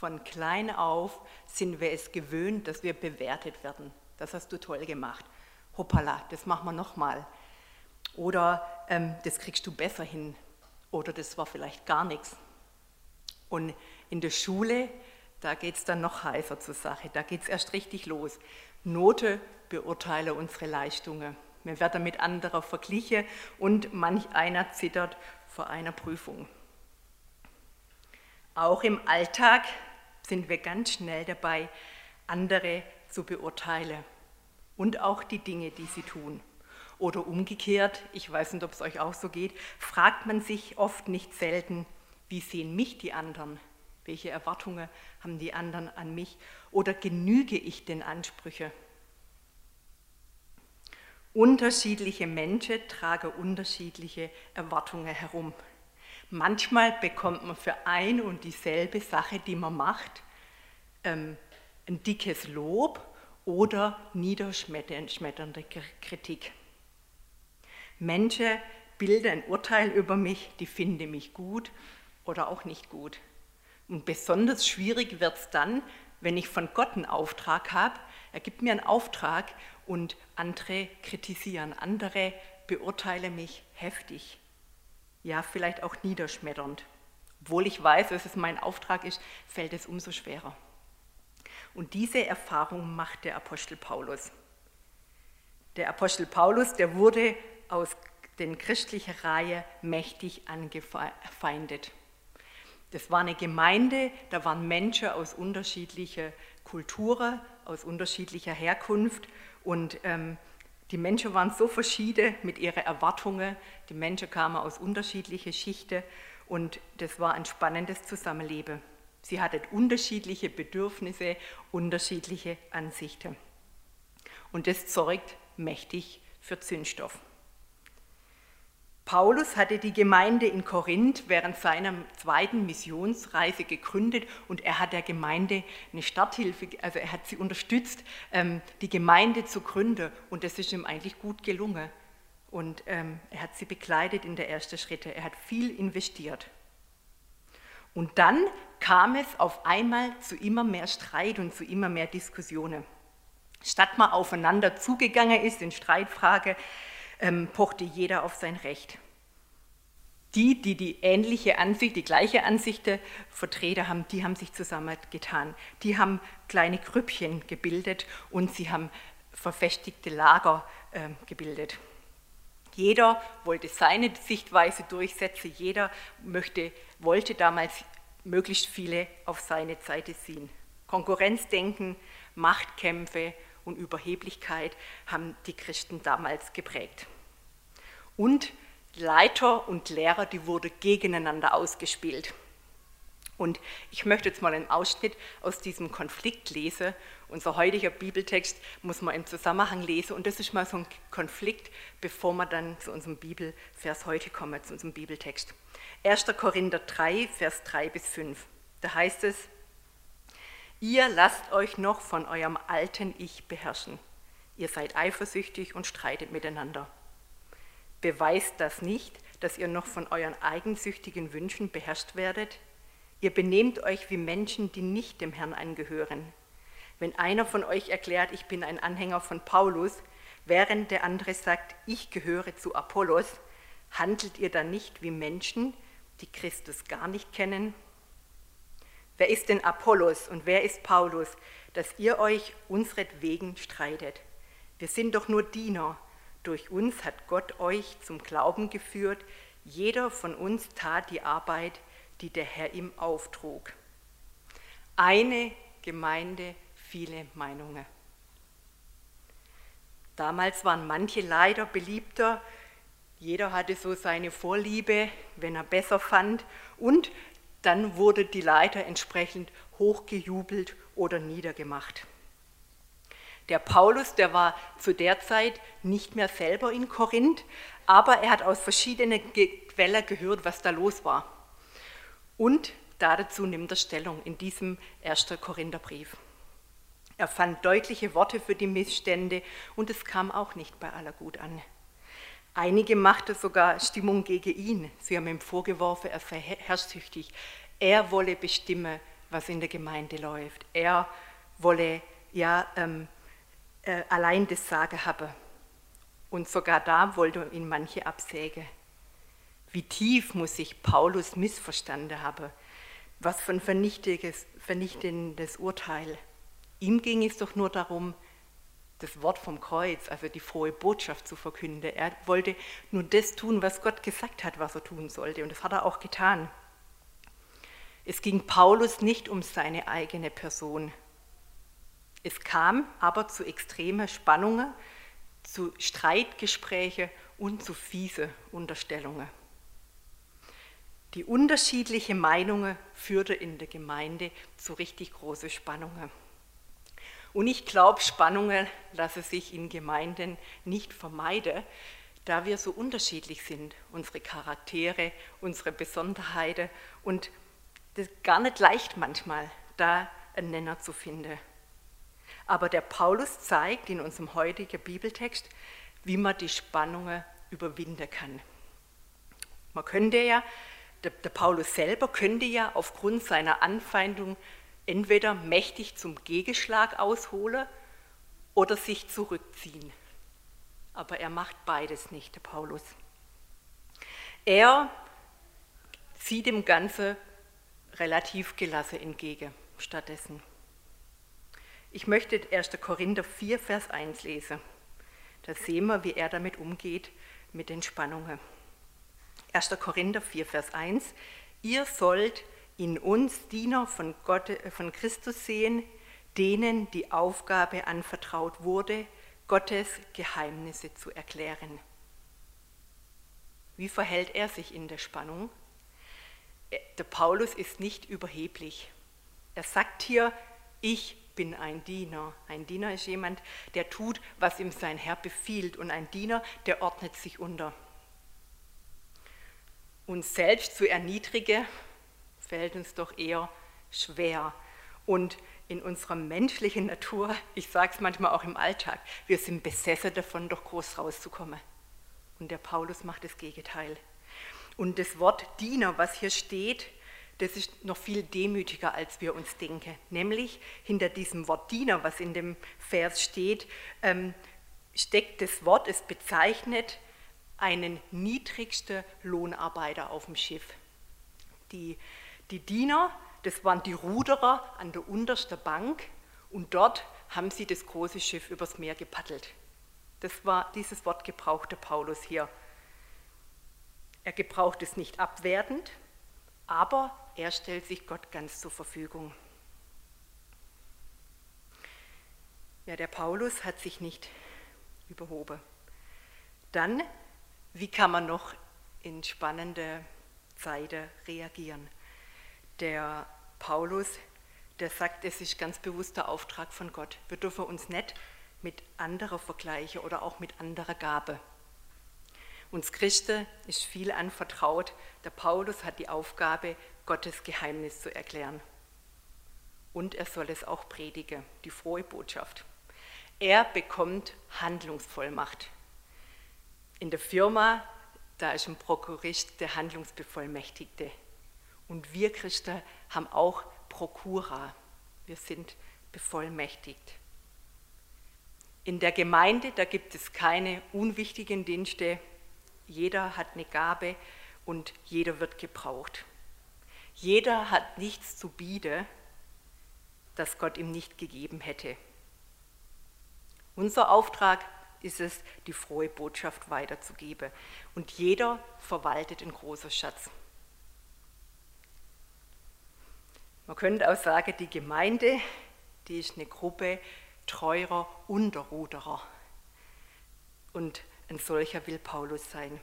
Von klein auf sind wir es gewöhnt, dass wir bewertet werden. Das hast du toll gemacht. Hoppala, das machen wir nochmal. Oder ähm, das kriegst du besser hin. Oder das war vielleicht gar nichts. Und in der Schule, da geht es dann noch heißer zur Sache. Da geht es erst richtig los. Note beurteile unsere Leistungen. Wir werden mit anderen verglichen und manch einer zittert vor einer Prüfung. Auch im Alltag sind wir ganz schnell dabei, andere zu beurteilen und auch die Dinge, die sie tun. Oder umgekehrt, ich weiß nicht, ob es euch auch so geht, fragt man sich oft nicht selten, wie sehen mich die anderen? Welche Erwartungen haben die anderen an mich? Oder genüge ich den Ansprüchen? Unterschiedliche Menschen tragen unterschiedliche Erwartungen herum. Manchmal bekommt man für ein und dieselbe Sache, die man macht, ähm, ein dickes Lob oder niederschmetternde Kritik. Menschen bilden ein Urteil über mich, die finden mich gut oder auch nicht gut. Und besonders schwierig wird es dann, wenn ich von Gott einen Auftrag habe. Er gibt mir einen Auftrag und andere kritisieren, andere beurteilen mich heftig, ja vielleicht auch niederschmetternd. Obwohl ich weiß, dass es mein Auftrag ist, fällt es umso schwerer. Und diese Erfahrung macht der Apostel Paulus. Der Apostel Paulus, der wurde aus den christlichen Reihe mächtig angefeindet. Das war eine Gemeinde, da waren Menschen aus unterschiedlicher Kulturen, aus unterschiedlicher Herkunft und ähm, die Menschen waren so verschieden mit ihren Erwartungen. Die Menschen kamen aus unterschiedlichen Schichten und das war ein spannendes Zusammenleben. Sie hatten unterschiedliche Bedürfnisse, unterschiedliche Ansichten. Und das zeugt mächtig für Zündstoff. Paulus hatte die Gemeinde in Korinth während seiner zweiten Missionsreise gegründet und er hat der Gemeinde eine Starthilfe, also er hat sie unterstützt, ähm, die Gemeinde zu gründen und das ist ihm eigentlich gut gelungen. Und ähm, er hat sie begleitet in der ersten Schritte, er hat viel investiert. Und dann kam es auf einmal zu immer mehr Streit und zu immer mehr Diskussionen. Statt mal aufeinander zugegangen ist in Streitfrage, ähm, pochte jeder auf sein Recht. Die, die die ähnliche Ansicht, die gleiche Ansicht vertreten haben, die haben sich zusammengetan. Die haben kleine Grüppchen gebildet und sie haben verfestigte Lager äh, gebildet. Jeder wollte seine Sichtweise durchsetzen, jeder möchte, wollte damals möglichst viele auf seine Seite ziehen. Konkurrenzdenken, Machtkämpfe und Überheblichkeit haben die Christen damals geprägt. Und Leiter und Lehrer, die wurden gegeneinander ausgespielt. Und ich möchte jetzt mal einen Ausschnitt aus diesem Konflikt lesen. Unser heutiger Bibeltext muss man im Zusammenhang lesen. Und das ist mal so ein Konflikt, bevor wir dann zu unserem Bibelvers heute kommen, zu unserem Bibeltext. 1. Korinther 3, Vers 3 bis 5. Da heißt es, Ihr lasst euch noch von eurem alten Ich beherrschen. Ihr seid eifersüchtig und streitet miteinander. Beweist das nicht, dass ihr noch von euren eigensüchtigen Wünschen beherrscht werdet? Ihr benehmt euch wie Menschen, die nicht dem Herrn angehören. Wenn einer von euch erklärt, ich bin ein Anhänger von Paulus, während der andere sagt, ich gehöre zu Apollos, handelt ihr dann nicht wie Menschen, die Christus gar nicht kennen? Wer ist denn Apollos und wer ist Paulus, dass ihr euch unsretwegen streitet? Wir sind doch nur Diener. Durch uns hat Gott euch zum Glauben geführt. Jeder von uns tat die Arbeit, die der Herr ihm auftrug. Eine Gemeinde, viele Meinungen. Damals waren manche leider beliebter. Jeder hatte so seine Vorliebe, wenn er besser fand. Und dann wurde die Leiter entsprechend hochgejubelt oder niedergemacht. Der Paulus, der war zu der Zeit nicht mehr selber in Korinth, aber er hat aus verschiedenen Quellen gehört, was da los war. Und dazu nimmt er Stellung in diesem 1. Korintherbrief. Er fand deutliche Worte für die Missstände und es kam auch nicht bei aller gut an. Einige machten sogar Stimmung gegen ihn. Sie haben ihm vorgeworfen, er sei herrschsüchtig. Er wolle bestimmen, was in der Gemeinde läuft. Er wolle ja ähm, äh, allein das Sagen haben. Und sogar da wollte ihn manche absägen. Wie tief muss sich Paulus missverstanden haben? Was für ein vernichtendes Urteil. Ihm ging es doch nur darum, das Wort vom Kreuz, also die frohe Botschaft zu verkünden. Er wollte nur das tun, was Gott gesagt hat, was er tun sollte. Und das hat er auch getan. Es ging Paulus nicht um seine eigene Person. Es kam aber zu extremen Spannungen, zu Streitgesprächen und zu fiese Unterstellungen. Die unterschiedlichen Meinungen führten in der Gemeinde zu richtig großen Spannungen. Und ich glaube, Spannungen lassen sich in Gemeinden nicht vermeiden, da wir so unterschiedlich sind, unsere Charaktere, unsere Besonderheiten und das ist gar nicht leicht manchmal, da einen Nenner zu finden. Aber der Paulus zeigt in unserem heutigen Bibeltext, wie man die Spannungen überwinden kann. Man könnte ja, der, der Paulus selber könnte ja aufgrund seiner Anfeindung entweder mächtig zum Gegenschlag ausholen oder sich zurückziehen. Aber er macht beides nicht, der Paulus. Er sieht dem Ganzen relativ gelassen entgegen stattdessen. Ich möchte 1. Korinther 4, Vers 1 lesen. Da sehen wir, wie er damit umgeht mit den Spannungen. 1. Korinther 4, Vers 1. Ihr sollt in uns Diener von, Gott, äh, von Christus sehen, denen die Aufgabe anvertraut wurde, Gottes Geheimnisse zu erklären. Wie verhält er sich in der Spannung? Äh, der Paulus ist nicht überheblich. Er sagt hier, ich bin ein Diener. Ein Diener ist jemand, der tut, was ihm sein Herr befiehlt. Und ein Diener, der ordnet sich unter. Uns selbst zu erniedrigen, fällt uns doch eher schwer. Und in unserer menschlichen Natur, ich sage es manchmal auch im Alltag, wir sind besessen davon, doch groß rauszukommen. Und der Paulus macht das Gegenteil. Und das Wort Diener, was hier steht, das ist noch viel demütiger, als wir uns denken. Nämlich hinter diesem Wort Diener, was in dem Vers steht, ähm, steckt das Wort, es bezeichnet einen niedrigsten Lohnarbeiter auf dem Schiff. Die die Diener, das waren die Ruderer an der untersten Bank und dort haben sie das große Schiff übers Meer gepaddelt. Das war dieses Wort gebrauchte Paulus hier. Er gebraucht es nicht abwertend, aber er stellt sich Gott ganz zur Verfügung. Ja, der Paulus hat sich nicht überhoben. Dann, wie kann man noch in spannende Zeiten reagieren? Der Paulus, der sagt, es ist ganz bewusster Auftrag von Gott. Wir dürfen uns nicht mit anderer vergleichen oder auch mit anderer Gabe. Uns Christen ist viel anvertraut. Der Paulus hat die Aufgabe, Gottes Geheimnis zu erklären. Und er soll es auch predigen, die frohe Botschaft. Er bekommt Handlungsvollmacht. In der Firma, da ist ein Prokurist der Handlungsbevollmächtigte. Und wir Christen haben auch Prokura. Wir sind bevollmächtigt. In der Gemeinde, da gibt es keine unwichtigen Dienste. Jeder hat eine Gabe und jeder wird gebraucht. Jeder hat nichts zu bieten, das Gott ihm nicht gegeben hätte. Unser Auftrag ist es, die frohe Botschaft weiterzugeben. Und jeder verwaltet einen großen Schatz. Man könnte auch sagen, die Gemeinde, die ist eine Gruppe treuer Unterruderer. Und ein solcher will Paulus sein.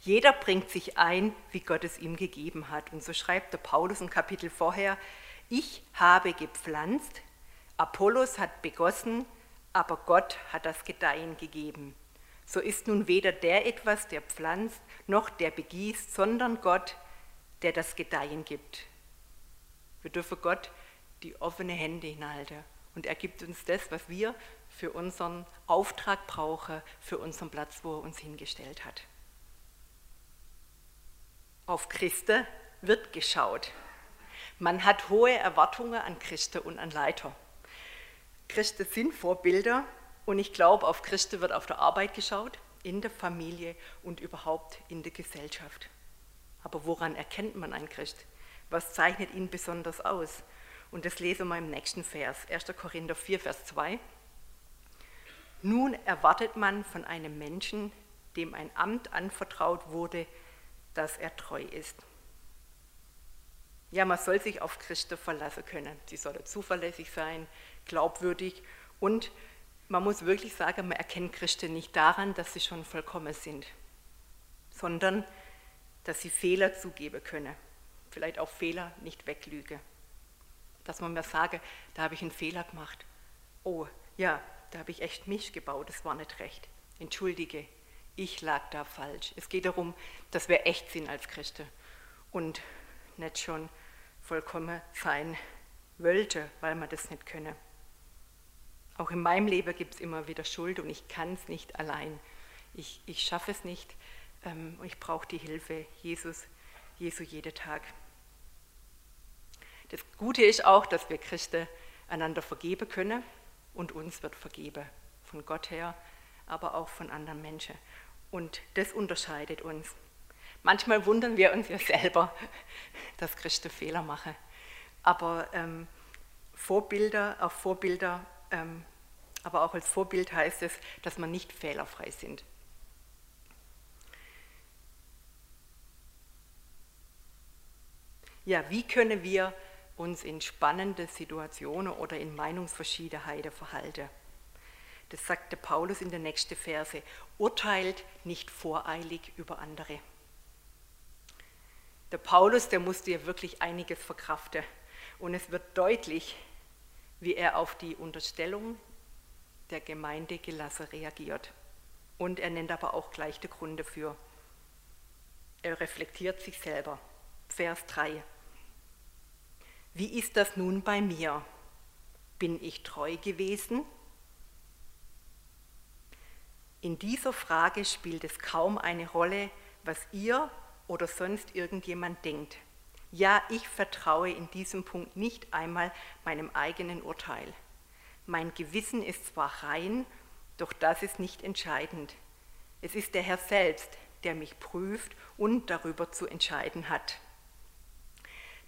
Jeder bringt sich ein, wie Gott es ihm gegeben hat. Und so schreibt der Paulus ein Kapitel vorher, ich habe gepflanzt, Apollos hat begossen, aber Gott hat das Gedeihen gegeben. So ist nun weder der etwas, der pflanzt, noch der begießt, sondern Gott, der das Gedeihen gibt. Wir dürfen Gott die offene Hände hinhalten und er gibt uns das, was wir für unseren Auftrag brauchen, für unseren Platz, wo er uns hingestellt hat. Auf Christen wird geschaut. Man hat hohe Erwartungen an Christen und an Leiter. Christen sind Vorbilder und ich glaube, auf Christen wird auf der Arbeit geschaut, in der Familie und überhaupt in der Gesellschaft. Aber woran erkennt man einen Christ? Was zeichnet ihn besonders aus? Und das lesen wir im nächsten Vers, 1. Korinther 4, Vers 2. Nun erwartet man von einem Menschen, dem ein Amt anvertraut wurde, dass er treu ist. Ja, man soll sich auf Christen verlassen können. Sie sollen zuverlässig sein, glaubwürdig und man muss wirklich sagen, man erkennt Christen nicht daran, dass sie schon vollkommen sind, sondern dass sie Fehler zugeben können. Vielleicht auch Fehler nicht weglüge. Dass man mir sage, da habe ich einen Fehler gemacht. Oh, ja, da habe ich echt mich gebaut, das war nicht recht. Entschuldige, ich lag da falsch. Es geht darum, dass wir echt sind als Christen und nicht schon vollkommen sein wollte, weil wir das nicht können. Auch in meinem Leben gibt es immer wieder Schuld und ich kann es nicht allein. Ich, ich schaffe es nicht und ich brauche die Hilfe Jesus, Jesu jeden Tag. Das Gute ist auch, dass wir Christen einander vergeben können und uns wird vergeben. Von Gott her, aber auch von anderen Menschen. Und das unterscheidet uns. Manchmal wundern wir uns ja selber, dass Christen Fehler machen. Aber ähm, Vorbilder, auch Vorbilder, ähm, aber auch als Vorbild heißt es, dass man nicht fehlerfrei sind. Ja, wie können wir uns in spannende Situationen oder in Meinungsverschiedenheiten verhalten? Das sagte Paulus in der nächsten Verse. Urteilt nicht voreilig über andere. Der Paulus, der musste ja wirklich einiges verkraften. Und es wird deutlich, wie er auf die Unterstellung der Gemeinde gelassen reagiert. Und er nennt aber auch gleich den Grund dafür. Er reflektiert sich selber. Vers 3. Wie ist das nun bei mir? Bin ich treu gewesen? In dieser Frage spielt es kaum eine Rolle, was ihr oder sonst irgendjemand denkt. Ja, ich vertraue in diesem Punkt nicht einmal meinem eigenen Urteil. Mein Gewissen ist zwar rein, doch das ist nicht entscheidend. Es ist der Herr selbst, der mich prüft und darüber zu entscheiden hat.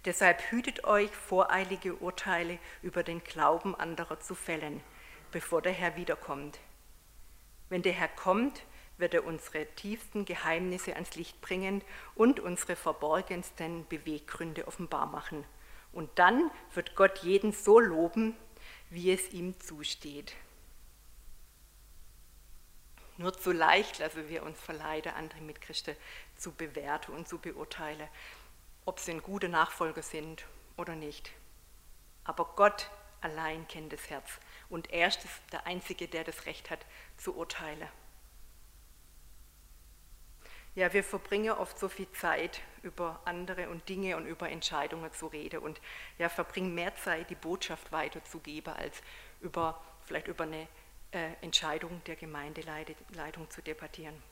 Deshalb hütet euch, voreilige Urteile über den Glauben anderer zu fällen, bevor der Herr wiederkommt. Wenn der Herr kommt, wird er unsere tiefsten Geheimnisse ans Licht bringen und unsere verborgensten Beweggründe offenbar machen. Und dann wird Gott jeden so loben, wie es ihm zusteht. Nur zu leicht lassen wir uns verleiten, andere Mitchristen zu bewerten und zu beurteilen ob sie ein guter Nachfolger sind oder nicht. Aber Gott allein kennt das Herz und er ist der Einzige, der das Recht hat, zu urteilen. Ja, wir verbringen oft so viel Zeit, über andere und Dinge und über Entscheidungen zu reden und ja, verbringen mehr Zeit, die Botschaft weiterzugeben, als über, vielleicht über eine äh, Entscheidung der Gemeindeleitung zu debattieren.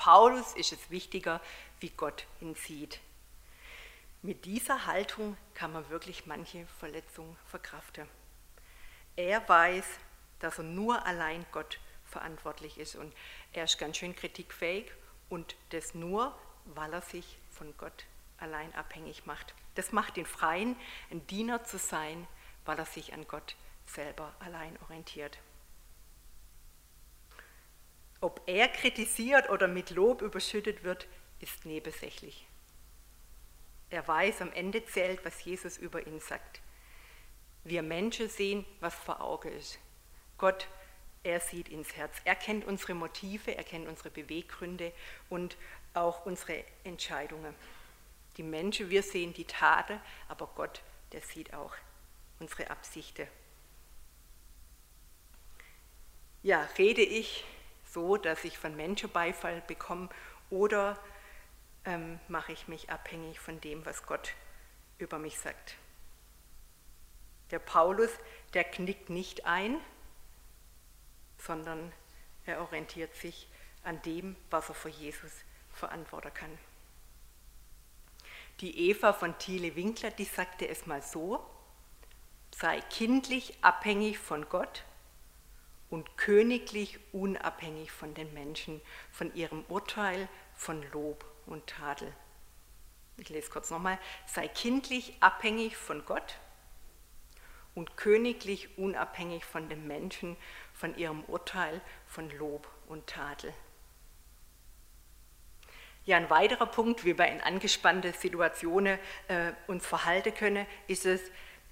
Paulus ist es wichtiger, wie Gott ihn sieht. Mit dieser Haltung kann man wirklich manche Verletzungen verkraften. Er weiß, dass er nur allein Gott verantwortlich ist und er ist ganz schön kritikfähig und das nur, weil er sich von Gott allein abhängig macht. Das macht ihn freien, ein Diener zu sein, weil er sich an Gott selber allein orientiert. Ob er kritisiert oder mit Lob überschüttet wird, ist nebensächlich. Er weiß, am Ende zählt, was Jesus über ihn sagt. Wir Menschen sehen, was vor Auge ist. Gott, er sieht ins Herz. Er kennt unsere Motive, er kennt unsere Beweggründe und auch unsere Entscheidungen. Die Menschen, wir sehen die Taten, aber Gott, der sieht auch unsere Absichten. Ja, rede ich so, dass ich von Menschen Beifall bekomme oder ähm, mache ich mich abhängig von dem, was Gott über mich sagt. Der Paulus, der knickt nicht ein, sondern er orientiert sich an dem, was er für Jesus verantworten kann. Die Eva von Thiele Winkler, die sagte es mal so, sei kindlich abhängig von Gott und königlich unabhängig von den Menschen, von ihrem Urteil, von Lob und Tadel. Ich lese kurz nochmal, sei kindlich abhängig von Gott und königlich unabhängig von den Menschen, von ihrem Urteil, von Lob und Tadel. Ja, ein weiterer Punkt, wie wir in angespannte Situationen äh, uns verhalten können, ist es,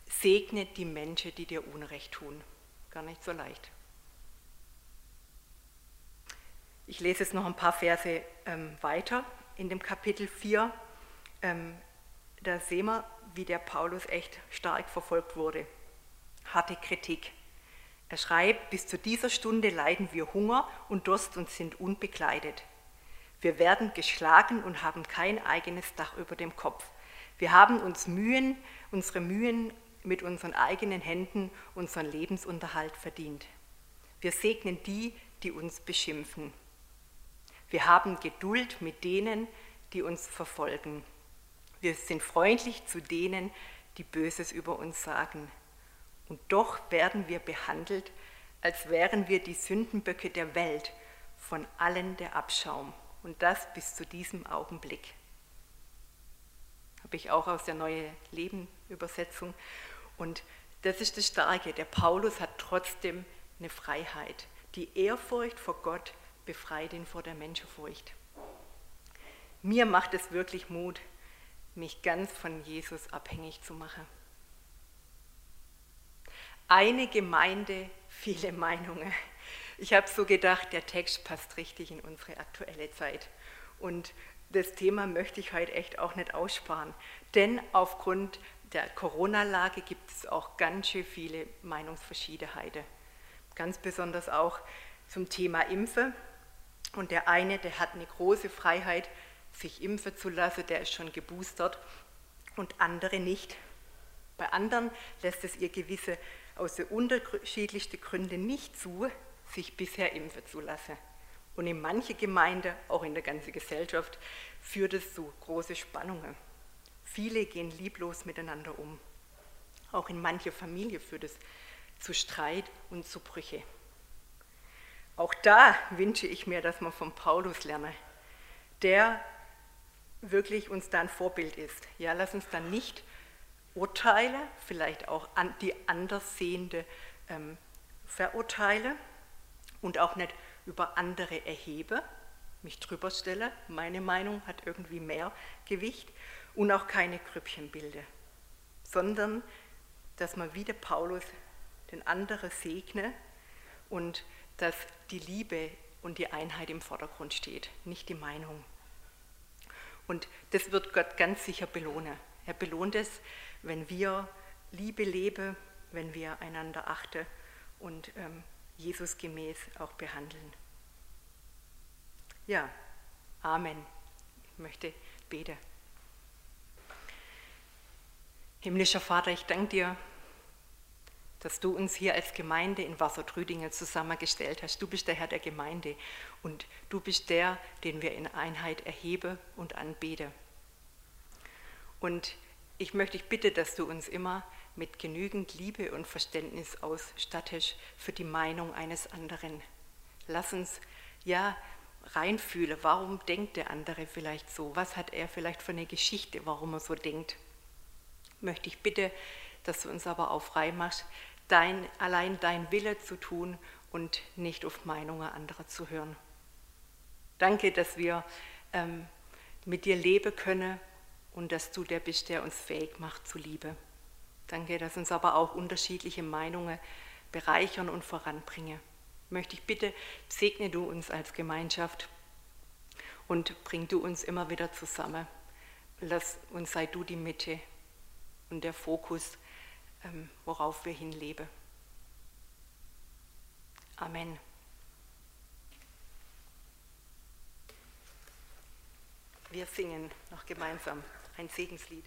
segne die Menschen, die dir Unrecht tun. Gar nicht so leicht. Ich lese jetzt noch ein paar Verse ähm, weiter in dem Kapitel 4. Ähm, da sehen wir, wie der Paulus echt stark verfolgt wurde. Harte Kritik. Er schreibt, bis zu dieser Stunde leiden wir Hunger und Durst und sind unbekleidet. Wir werden geschlagen und haben kein eigenes Dach über dem Kopf. Wir haben uns Mühen, unsere Mühen mit unseren eigenen Händen unseren Lebensunterhalt verdient. Wir segnen die, die uns beschimpfen. Wir haben Geduld mit denen, die uns verfolgen. Wir sind freundlich zu denen, die Böses über uns sagen. Und doch werden wir behandelt, als wären wir die Sündenböcke der Welt, von allen der Abschaum. Und das bis zu diesem Augenblick. Habe ich auch aus der Neue Leben Übersetzung. Und das ist das Starke. Der Paulus hat trotzdem eine Freiheit. Die Ehrfurcht vor Gott befreit ihn vor der Menschenfurcht. Mir macht es wirklich Mut, mich ganz von Jesus abhängig zu machen. Eine Gemeinde, viele Meinungen. Ich habe so gedacht, der Text passt richtig in unsere aktuelle Zeit. Und das Thema möchte ich heute echt auch nicht aussparen. Denn aufgrund der Corona-Lage gibt es auch ganz schön viele Meinungsverschiedenheiten. Ganz besonders auch zum Thema Impfe. Und der eine, der hat eine große Freiheit, sich impfen zu lassen, der ist schon geboostert und andere nicht. Bei anderen lässt es ihr gewisse aus den unterschiedlichsten Gründen nicht zu, sich bisher impfen zu lassen. Und in manche Gemeinden, auch in der ganzen Gesellschaft, führt es zu große Spannungen. Viele gehen lieblos miteinander um. Auch in manche Familie führt es zu Streit und zu Brüche. Auch da wünsche ich mir, dass man von Paulus lerne, der wirklich uns da ein Vorbild ist. Ja, lass uns dann nicht Urteile, vielleicht auch die Anderssehende ähm, verurteile und auch nicht über andere erhebe, mich drüber stelle, meine Meinung hat irgendwie mehr Gewicht und auch keine Grüppchen bilde, sondern dass man wie der Paulus den anderen segne und dass die Liebe und die Einheit im Vordergrund steht, nicht die Meinung. Und das wird Gott ganz sicher belohnen. Er belohnt es, wenn wir Liebe leben, wenn wir einander achten und ähm, Jesus gemäß auch behandeln. Ja, Amen. Ich möchte beten. Himmlischer Vater, ich danke dir dass du uns hier als Gemeinde in Wassertrüdingen zusammengestellt hast. Du bist der Herr der Gemeinde und du bist der, den wir in Einheit erhebe und anbete. Und ich möchte dich bitten, dass du uns immer mit genügend Liebe und Verständnis ausstattest für die Meinung eines anderen. Lass uns ja reinfühlen, warum denkt der andere vielleicht so? Was hat er vielleicht für eine Geschichte, warum er so denkt? Möchte ich bitte, dass du uns aber auch frei machst, dein, allein dein Wille zu tun und nicht auf Meinungen anderer zu hören. Danke, dass wir ähm, mit dir leben können und dass du der bist, der uns fähig macht zu Liebe. Danke, dass uns aber auch unterschiedliche Meinungen bereichern und voranbringen. Möchte ich bitte, segne du uns als Gemeinschaft und bring du uns immer wieder zusammen. Lass uns sei du die Mitte und der Fokus worauf wir hinleben. Amen. Wir singen noch gemeinsam ein Segenslied.